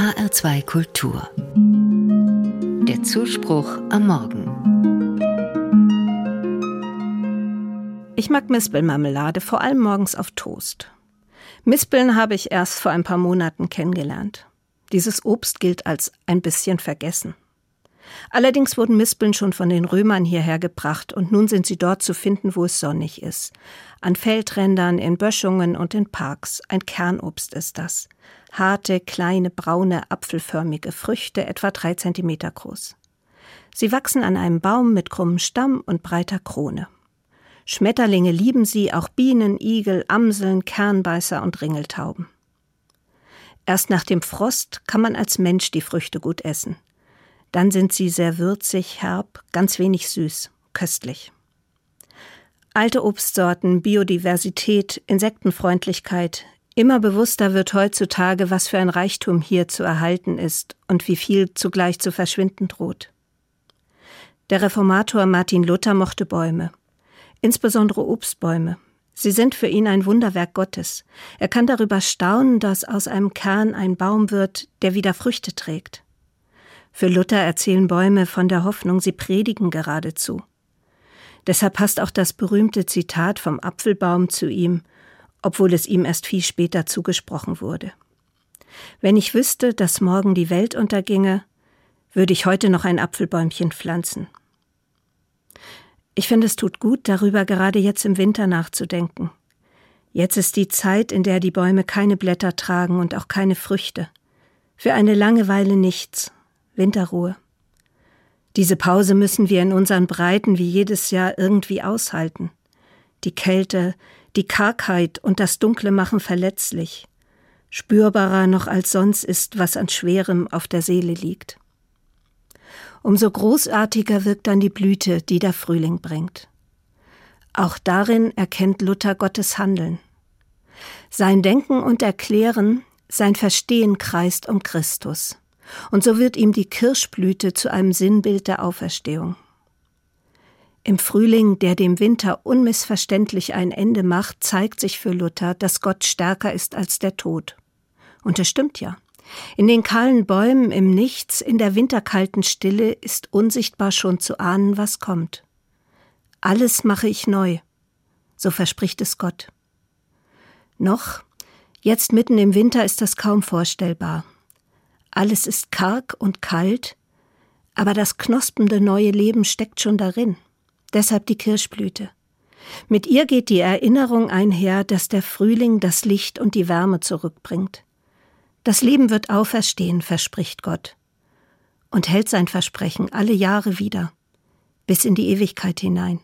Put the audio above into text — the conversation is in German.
HR2 Kultur. Der Zuspruch am Morgen. Ich mag Mispelmarmelade, vor allem morgens auf Toast. Mispeln habe ich erst vor ein paar Monaten kennengelernt. Dieses Obst gilt als ein bisschen vergessen. Allerdings wurden Mispeln schon von den Römern hierher gebracht und nun sind sie dort zu finden, wo es sonnig ist. An Feldrändern, in Böschungen und in Parks. Ein Kernobst ist das. Harte, kleine, braune, apfelförmige Früchte, etwa drei Zentimeter groß. Sie wachsen an einem Baum mit krummem Stamm und breiter Krone. Schmetterlinge lieben sie, auch Bienen, Igel, Amseln, Kernbeißer und Ringeltauben. Erst nach dem Frost kann man als Mensch die Früchte gut essen. Dann sind sie sehr würzig, herb, ganz wenig süß, köstlich. Alte Obstsorten, Biodiversität, Insektenfreundlichkeit, immer bewusster wird heutzutage, was für ein Reichtum hier zu erhalten ist und wie viel zugleich zu verschwinden droht. Der Reformator Martin Luther mochte Bäume, insbesondere Obstbäume, Sie sind für ihn ein Wunderwerk Gottes. Er kann darüber staunen, dass aus einem Kern ein Baum wird, der wieder Früchte trägt. Für Luther erzählen Bäume von der Hoffnung, sie predigen geradezu. Deshalb passt auch das berühmte Zitat vom Apfelbaum zu ihm, obwohl es ihm erst viel später zugesprochen wurde. Wenn ich wüsste, dass morgen die Welt unterginge, würde ich heute noch ein Apfelbäumchen pflanzen. Ich finde, es tut gut, darüber gerade jetzt im Winter nachzudenken. Jetzt ist die Zeit, in der die Bäume keine Blätter tragen und auch keine Früchte. Für eine Langeweile nichts. Winterruhe. Diese Pause müssen wir in unseren Breiten wie jedes Jahr irgendwie aushalten. Die Kälte, die Kargheit und das Dunkle machen verletzlich. Spürbarer noch als sonst ist, was an Schwerem auf der Seele liegt. Umso großartiger wirkt dann die Blüte, die der Frühling bringt. Auch darin erkennt Luther Gottes Handeln. Sein Denken und Erklären, sein Verstehen kreist um Christus. Und so wird ihm die Kirschblüte zu einem Sinnbild der Auferstehung. Im Frühling, der dem Winter unmissverständlich ein Ende macht, zeigt sich für Luther, dass Gott stärker ist als der Tod. Und es stimmt ja. In den kahlen Bäumen im Nichts, in der winterkalten Stille ist unsichtbar schon zu ahnen, was kommt. Alles mache ich neu, so verspricht es Gott. Noch, jetzt mitten im Winter ist das kaum vorstellbar. Alles ist karg und kalt, aber das knospende neue Leben steckt schon darin. Deshalb die Kirschblüte. Mit ihr geht die Erinnerung einher, dass der Frühling das Licht und die Wärme zurückbringt. Das Leben wird auferstehen, verspricht Gott, und hält sein Versprechen alle Jahre wieder, bis in die Ewigkeit hinein.